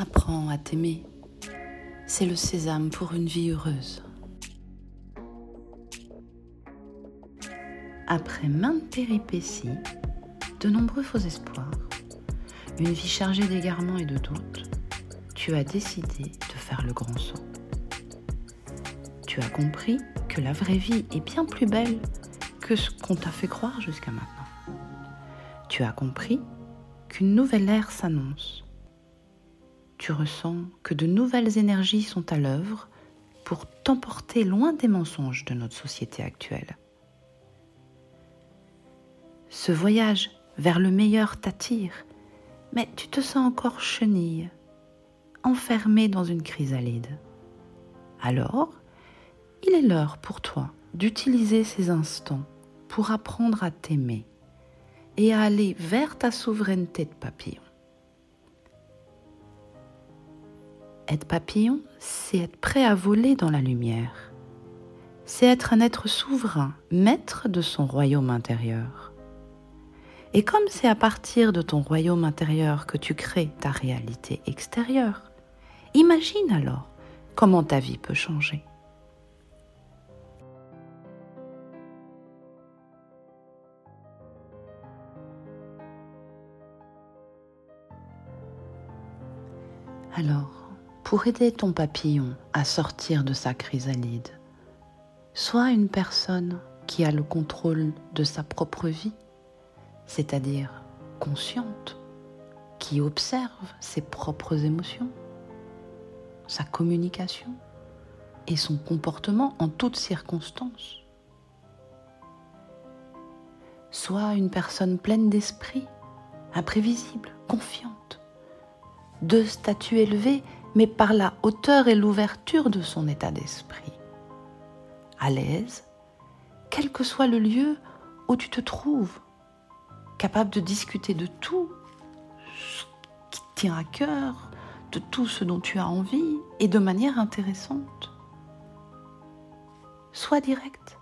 Apprends à t'aimer. C'est le sésame pour une vie heureuse. Après maintes péripéties, de nombreux faux espoirs, une vie chargée d'égarements et de doutes, tu as décidé de faire le grand saut. Tu as compris que la vraie vie est bien plus belle que ce qu'on t'a fait croire jusqu'à maintenant. Tu as compris qu'une nouvelle ère s'annonce. Ressens que de nouvelles énergies sont à l'œuvre pour t'emporter loin des mensonges de notre société actuelle. Ce voyage vers le meilleur t'attire, mais tu te sens encore chenille, enfermée dans une chrysalide. Alors, il est l'heure pour toi d'utiliser ces instants pour apprendre à t'aimer et à aller vers ta souveraineté de papillon. Être papillon, c'est être prêt à voler dans la lumière. C'est être un être souverain, maître de son royaume intérieur. Et comme c'est à partir de ton royaume intérieur que tu crées ta réalité extérieure, imagine alors comment ta vie peut changer. Alors, pour aider ton papillon à sortir de sa chrysalide, sois une personne qui a le contrôle de sa propre vie, c'est-à-dire consciente, qui observe ses propres émotions, sa communication et son comportement en toutes circonstances. Sois une personne pleine d'esprit, imprévisible, confiante de statut élevé, mais par la hauteur et l'ouverture de son état d'esprit. À l'aise, quel que soit le lieu où tu te trouves, capable de discuter de tout ce qui tient à cœur, de tout ce dont tu as envie et de manière intéressante. Sois direct,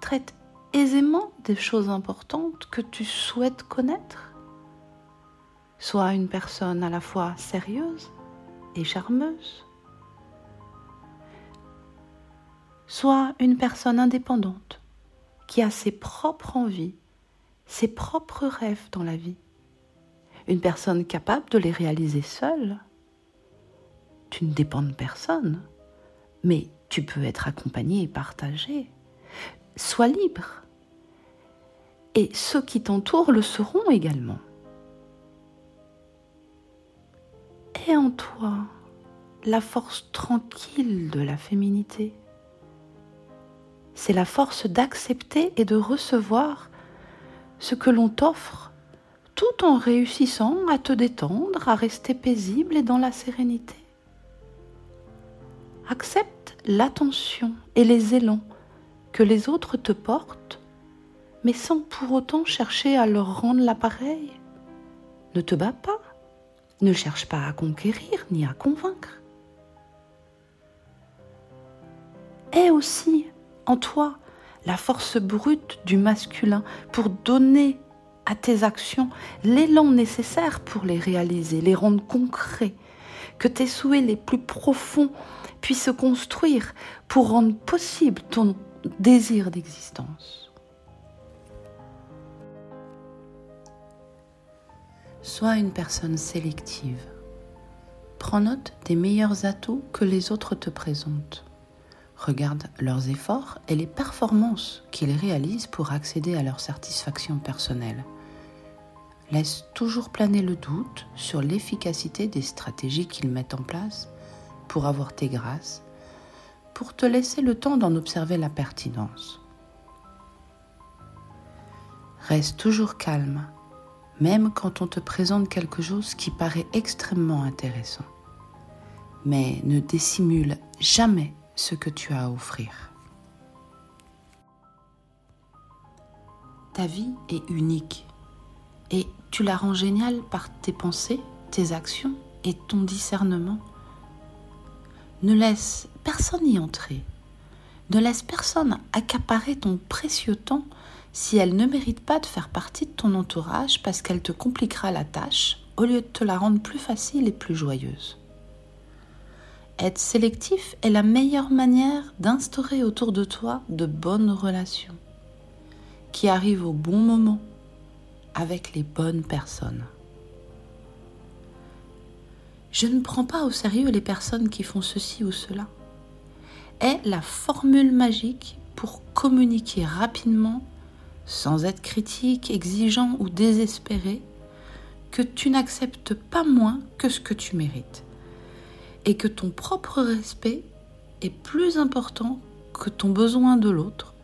traite aisément des choses importantes que tu souhaites connaître Sois une personne à la fois sérieuse charmeuse. Sois une personne indépendante qui a ses propres envies, ses propres rêves dans la vie. Une personne capable de les réaliser seule. Tu ne dépends de personne, mais tu peux être accompagné et partagé. Sois libre. Et ceux qui t'entourent le seront également. En toi la force tranquille de la féminité. C'est la force d'accepter et de recevoir ce que l'on t'offre tout en réussissant à te détendre, à rester paisible et dans la sérénité. Accepte l'attention et les élans que les autres te portent, mais sans pour autant chercher à leur rendre l'appareil. Ne te bats pas, ne cherche pas à conquérir ni à convaincre. Aie aussi en toi la force brute du masculin pour donner à tes actions l'élan nécessaire pour les réaliser, les rendre concrets, que tes souhaits les plus profonds puissent se construire pour rendre possible ton désir d'existence. Sois une personne sélective. Prends note des meilleurs atouts que les autres te présentent. Regarde leurs efforts et les performances qu'ils réalisent pour accéder à leur satisfaction personnelle. Laisse toujours planer le doute sur l'efficacité des stratégies qu'ils mettent en place pour avoir tes grâces, pour te laisser le temps d'en observer la pertinence. Reste toujours calme même quand on te présente quelque chose qui paraît extrêmement intéressant. Mais ne dissimule jamais ce que tu as à offrir. Ta vie est unique et tu la rends géniale par tes pensées, tes actions et ton discernement. Ne laisse personne y entrer. Ne laisse personne accaparer ton précieux temps si elle ne mérite pas de faire partie de ton entourage parce qu'elle te compliquera la tâche au lieu de te la rendre plus facile et plus joyeuse. Être sélectif est la meilleure manière d'instaurer autour de toi de bonnes relations qui arrivent au bon moment avec les bonnes personnes. Je ne prends pas au sérieux les personnes qui font ceci ou cela. Est la formule magique pour communiquer rapidement, sans être critique, exigeant ou désespéré, que tu n'acceptes pas moins que ce que tu mérites et que ton propre respect est plus important que ton besoin de l'autre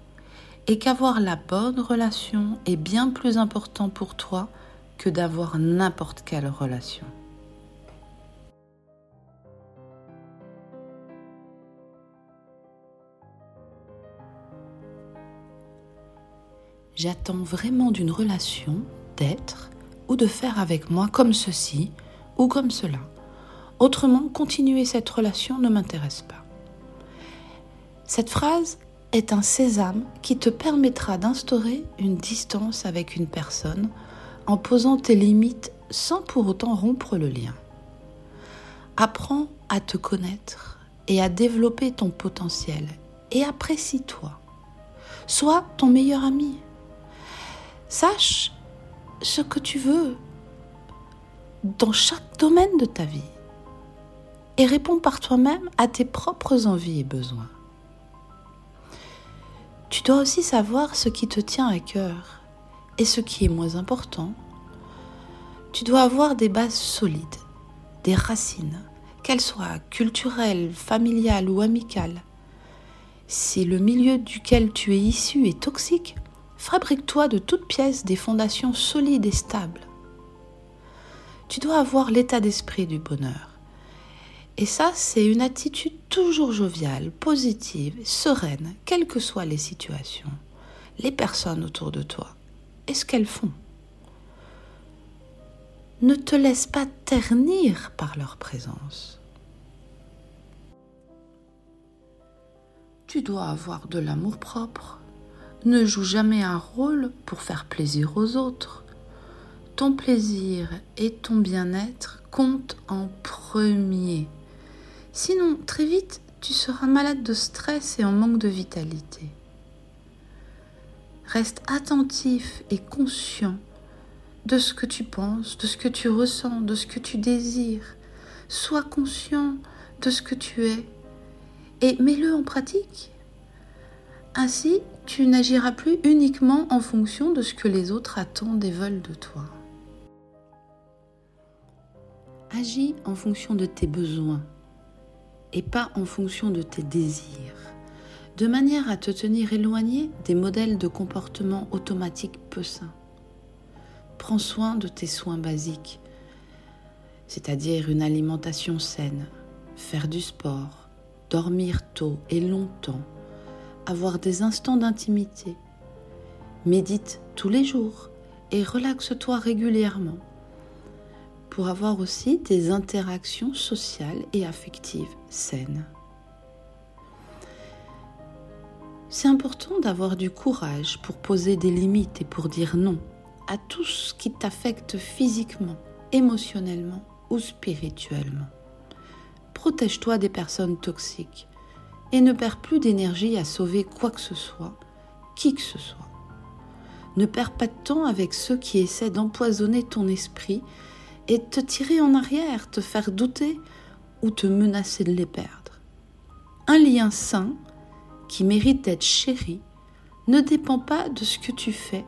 et qu'avoir la bonne relation est bien plus important pour toi que d'avoir n'importe quelle relation. J'attends vraiment d'une relation d'être ou de faire avec moi comme ceci ou comme cela. Autrement, continuer cette relation ne m'intéresse pas. Cette phrase est un sésame qui te permettra d'instaurer une distance avec une personne en posant tes limites sans pour autant rompre le lien. Apprends à te connaître et à développer ton potentiel et apprécie-toi. Sois ton meilleur ami. Sache ce que tu veux dans chaque domaine de ta vie et réponds par toi-même à tes propres envies et besoins. Tu dois aussi savoir ce qui te tient à cœur et ce qui est moins important. Tu dois avoir des bases solides, des racines, qu'elles soient culturelles, familiales ou amicales. Si le milieu duquel tu es issu est toxique, fabrique-toi de toutes pièces des fondations solides et stables. Tu dois avoir l'état d'esprit du bonheur. Et ça, c'est une attitude toujours joviale, positive, sereine, quelles que soient les situations, les personnes autour de toi et ce qu'elles font. Ne te laisse pas ternir par leur présence. Tu dois avoir de l'amour propre. Ne joue jamais un rôle pour faire plaisir aux autres. Ton plaisir et ton bien-être comptent en premier. Sinon, très vite, tu seras malade de stress et en manque de vitalité. Reste attentif et conscient de ce que tu penses, de ce que tu ressens, de ce que tu désires. Sois conscient de ce que tu es et mets-le en pratique. Ainsi, tu n'agiras plus uniquement en fonction de ce que les autres attendent et veulent de toi. Agis en fonction de tes besoins et pas en fonction de tes désirs, de manière à te tenir éloigné des modèles de comportement automatique peu sains. Prends soin de tes soins basiques, c'est-à-dire une alimentation saine, faire du sport, dormir tôt et longtemps, avoir des instants d'intimité. Médite tous les jours et relaxe-toi régulièrement pour avoir aussi des interactions sociales et affectives saines. C'est important d'avoir du courage pour poser des limites et pour dire non à tout ce qui t'affecte physiquement, émotionnellement ou spirituellement. Protège-toi des personnes toxiques et ne perds plus d'énergie à sauver quoi que ce soit, qui que ce soit. Ne perds pas de temps avec ceux qui essaient d'empoisonner ton esprit et te tirer en arrière, te faire douter ou te menacer de les perdre. Un lien sain qui mérite d'être chéri ne dépend pas de ce que tu fais,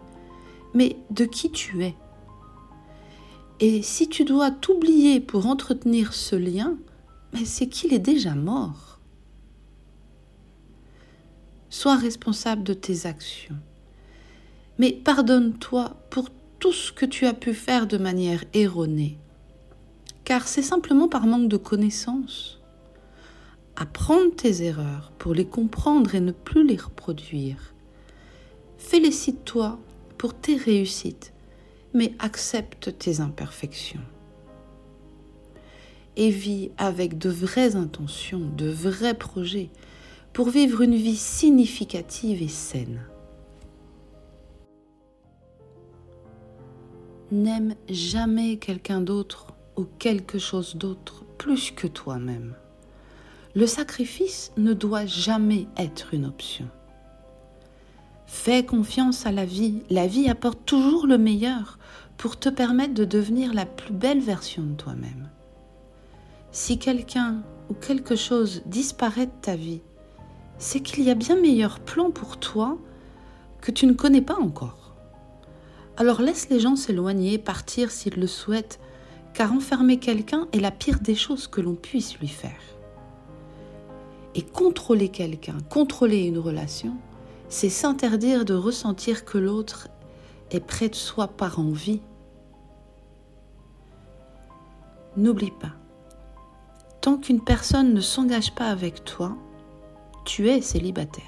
mais de qui tu es. Et si tu dois t'oublier pour entretenir ce lien, c'est qu'il est déjà mort. Sois responsable de tes actions. Mais pardonne-toi pour tout ce que tu as pu faire de manière erronée, car c'est simplement par manque de connaissances. Apprendre tes erreurs pour les comprendre et ne plus les reproduire. Félicite-toi pour tes réussites, mais accepte tes imperfections. Et vis avec de vraies intentions, de vrais projets, pour vivre une vie significative et saine. N'aime jamais quelqu'un d'autre ou quelque chose d'autre plus que toi-même. Le sacrifice ne doit jamais être une option. Fais confiance à la vie. La vie apporte toujours le meilleur pour te permettre de devenir la plus belle version de toi-même. Si quelqu'un ou quelque chose disparaît de ta vie, c'est qu'il y a bien meilleur plan pour toi que tu ne connais pas encore. Alors laisse les gens s'éloigner, partir s'ils le souhaitent, car enfermer quelqu'un est la pire des choses que l'on puisse lui faire. Et contrôler quelqu'un, contrôler une relation, c'est s'interdire de ressentir que l'autre est près de soi par envie. N'oublie pas, tant qu'une personne ne s'engage pas avec toi, tu es célibataire.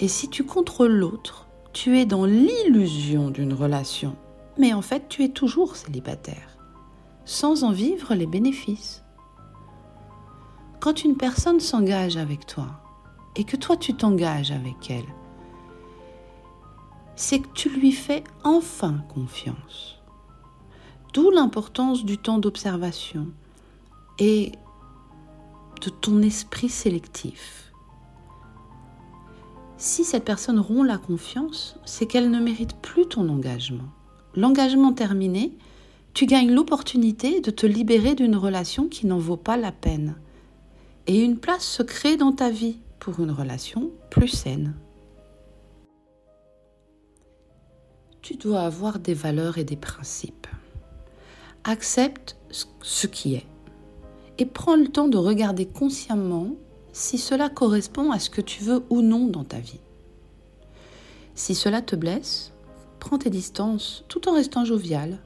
Et si tu contrôles l'autre, tu es dans l'illusion d'une relation, mais en fait tu es toujours célibataire, sans en vivre les bénéfices. Quand une personne s'engage avec toi et que toi tu t'engages avec elle, c'est que tu lui fais enfin confiance. D'où l'importance du temps d'observation et de ton esprit sélectif. Si cette personne rompt la confiance, c'est qu'elle ne mérite plus ton engagement. L'engagement terminé, tu gagnes l'opportunité de te libérer d'une relation qui n'en vaut pas la peine. Et une place se crée dans ta vie pour une relation plus saine. Tu dois avoir des valeurs et des principes. Accepte ce qui est et prends le temps de regarder consciemment si cela correspond à ce que tu veux ou non dans ta vie. Si cela te blesse, prends tes distances tout en restant jovial.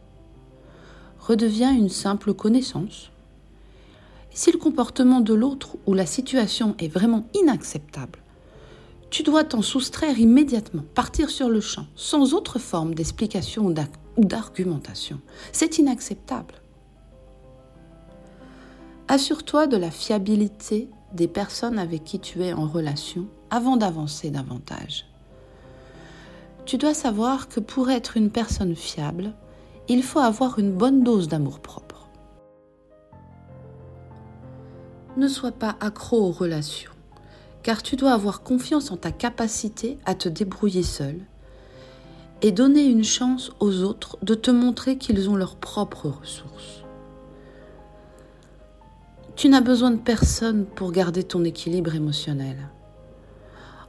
Redeviens une simple connaissance. Si le comportement de l'autre ou la situation est vraiment inacceptable, tu dois t'en soustraire immédiatement, partir sur le champ, sans autre forme d'explication ou d'argumentation. C'est inacceptable. Assure-toi de la fiabilité des personnes avec qui tu es en relation avant d'avancer davantage. Tu dois savoir que pour être une personne fiable, il faut avoir une bonne dose d'amour-propre. Ne sois pas accro aux relations, car tu dois avoir confiance en ta capacité à te débrouiller seul et donner une chance aux autres de te montrer qu'ils ont leurs propres ressources. Tu n'as besoin de personne pour garder ton équilibre émotionnel.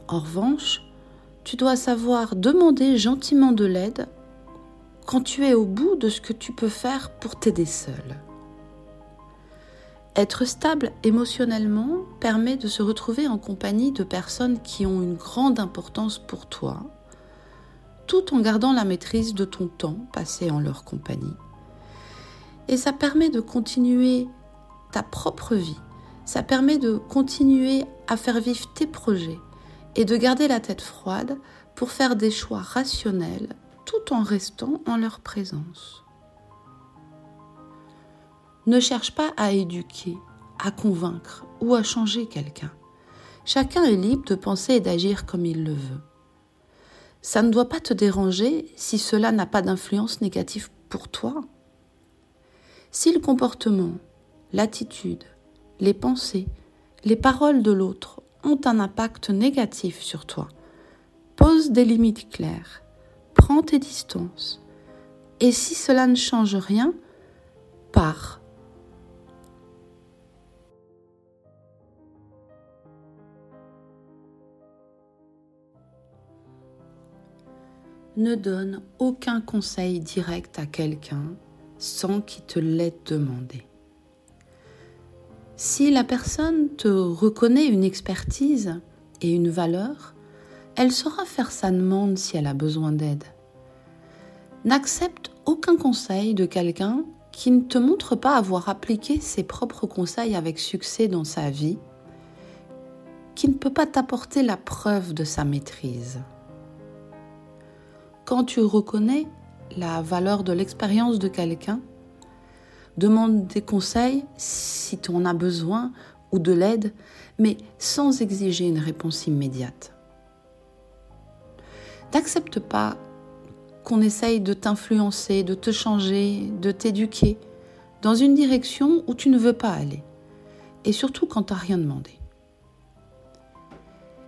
En revanche, tu dois savoir demander gentiment de l'aide quand tu es au bout de ce que tu peux faire pour t'aider seul. Être stable émotionnellement permet de se retrouver en compagnie de personnes qui ont une grande importance pour toi, tout en gardant la maîtrise de ton temps passé en leur compagnie. Et ça permet de continuer ta propre vie. Ça permet de continuer à faire vivre tes projets et de garder la tête froide pour faire des choix rationnels tout en restant en leur présence. Ne cherche pas à éduquer, à convaincre ou à changer quelqu'un. Chacun est libre de penser et d'agir comme il le veut. Ça ne doit pas te déranger si cela n'a pas d'influence négative pour toi. Si le comportement l'attitude, les pensées, les paroles de l'autre ont un impact négatif sur toi. Pose des limites claires, prends tes distances, et si cela ne change rien, pars. Ne donne aucun conseil direct à quelqu'un sans qu'il te l'ait demandé. Si la personne te reconnaît une expertise et une valeur, elle saura faire sa demande si elle a besoin d'aide. N'accepte aucun conseil de quelqu'un qui ne te montre pas avoir appliqué ses propres conseils avec succès dans sa vie, qui ne peut pas t'apporter la preuve de sa maîtrise. Quand tu reconnais la valeur de l'expérience de quelqu'un, demande des conseils si tu en as besoin ou de l'aide, mais sans exiger une réponse immédiate. N'accepte pas qu'on essaye de t'influencer, de te changer, de t'éduquer dans une direction où tu ne veux pas aller. Et surtout quand tu n'as rien demandé.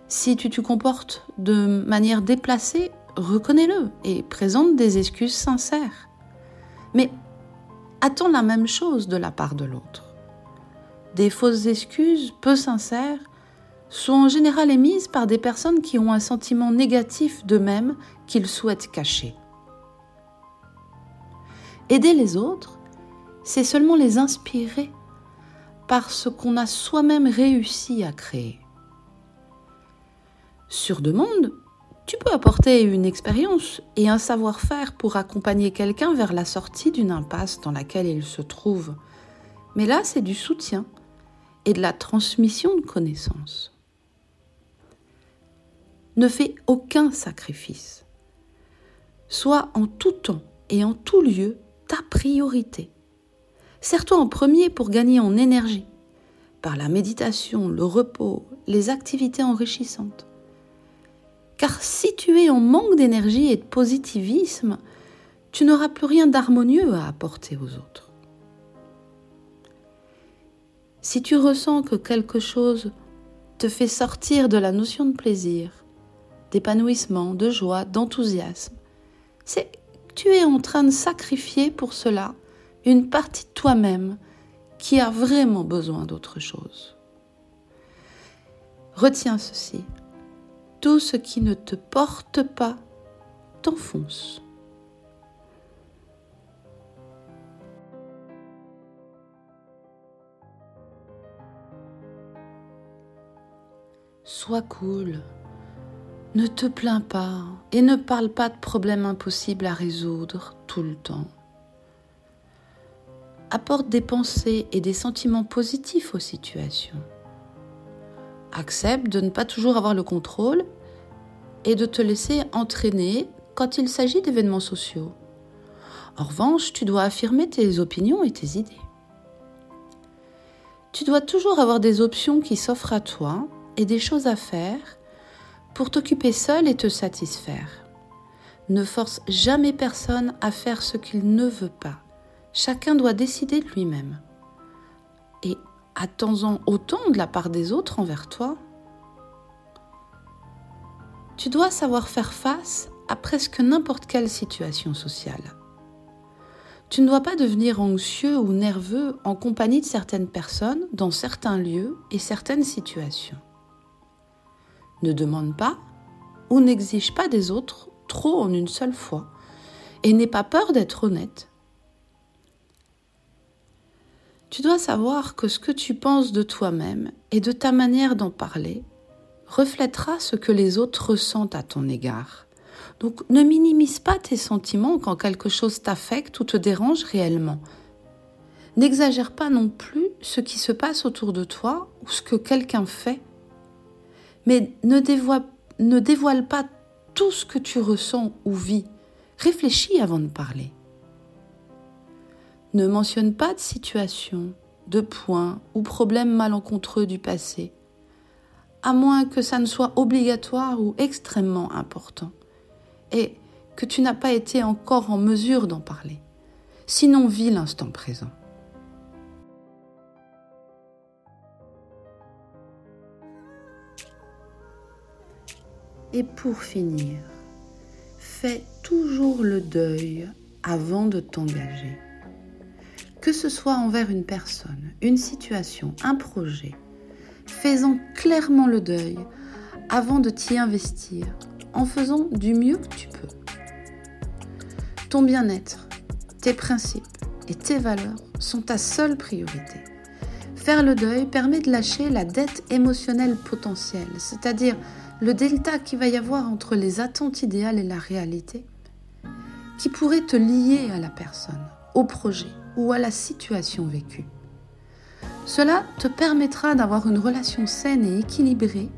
Si tu te comportes de manière déplacée, reconnais-le et présente des excuses sincères. Mais attends la même chose de la part de l'autre. Des fausses excuses peu sincères sont en général émises par des personnes qui ont un sentiment négatif d'eux-mêmes qu'ils souhaitent cacher. Aider les autres, c'est seulement les inspirer par ce qu'on a soi-même réussi à créer. Sur demande, tu peux apporter une expérience et un savoir-faire pour accompagner quelqu'un vers la sortie d'une impasse dans laquelle il se trouve. Mais là, c'est du soutien et de la transmission de connaissances. Ne fais aucun sacrifice. Sois en tout temps et en tout lieu ta priorité. Sers-toi en premier pour gagner en énergie, par la méditation, le repos, les activités enrichissantes. Car si tu es en manque d'énergie et de positivisme, tu n'auras plus rien d'harmonieux à apporter aux autres. Si tu ressens que quelque chose te fait sortir de la notion de plaisir, d'épanouissement, de joie, d'enthousiasme, c'est que tu es en train de sacrifier pour cela une partie de toi-même qui a vraiment besoin d'autre chose. Retiens ceci tout ce qui ne te porte pas t'enfonce. Sois cool, ne te plains pas et ne parle pas de problèmes impossibles à résoudre tout le temps. Apporte des pensées et des sentiments positifs aux situations accepte de ne pas toujours avoir le contrôle et de te laisser entraîner quand il s'agit d'événements sociaux. En revanche, tu dois affirmer tes opinions et tes idées. Tu dois toujours avoir des options qui s'offrent à toi et des choses à faire pour t'occuper seul et te satisfaire. Ne force jamais personne à faire ce qu'il ne veut pas. Chacun doit décider de lui-même. Et attends-en autant de la part des autres envers toi. Tu dois savoir faire face à presque n'importe quelle situation sociale. Tu ne dois pas devenir anxieux ou nerveux en compagnie de certaines personnes dans certains lieux et certaines situations. Ne demande pas ou n'exige pas des autres trop en une seule fois et n'aie pas peur d'être honnête tu dois savoir que ce que tu penses de toi-même et de ta manière d'en parler reflètera ce que les autres ressentent à ton égard. Donc ne minimise pas tes sentiments quand quelque chose t'affecte ou te dérange réellement. N'exagère pas non plus ce qui se passe autour de toi ou ce que quelqu'un fait. Mais ne dévoile, pas tout ce que tu ressens ou vis. Réfléchis avant de parler ne mentionne pas de situation, de points ou problèmes malencontreux du passé, à moins que ça ne soit obligatoire ou extrêmement important, et que tu n'as pas été encore en mesure d'en parler. Sinon, vis l'instant présent. Et pour finir, fais toujours le deuil avant de t'engager que ce soit envers une personne, une situation, un projet, fais-en clairement le deuil avant de t'y investir, en faisant du mieux que tu peux. Ton bien-être, tes principes et tes valeurs sont ta seule priorité. Faire le deuil permet de lâcher la dette émotionnelle potentielle, c'est-à-dire le delta qu'il va y avoir entre les attentes idéales et la réalité, qui pourrait te lier à la personne, au projet, ou à la situation vécue. Cela te permettra d'avoir une relation saine et équilibrée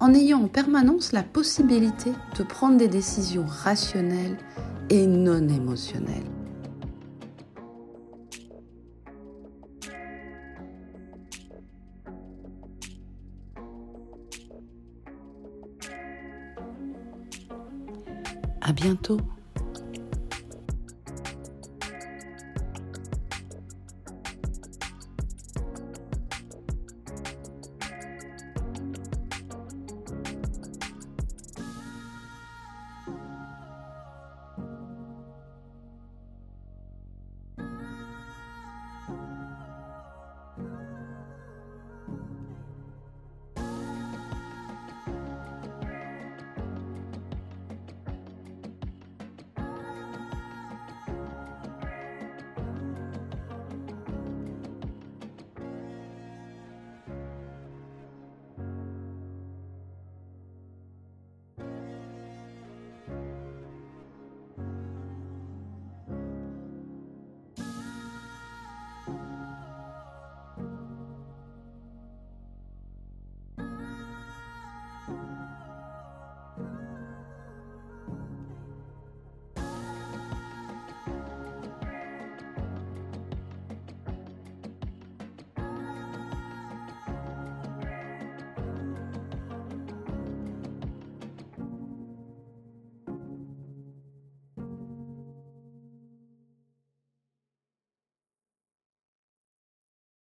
en ayant en permanence la possibilité de prendre des décisions rationnelles et non émotionnelles. À bientôt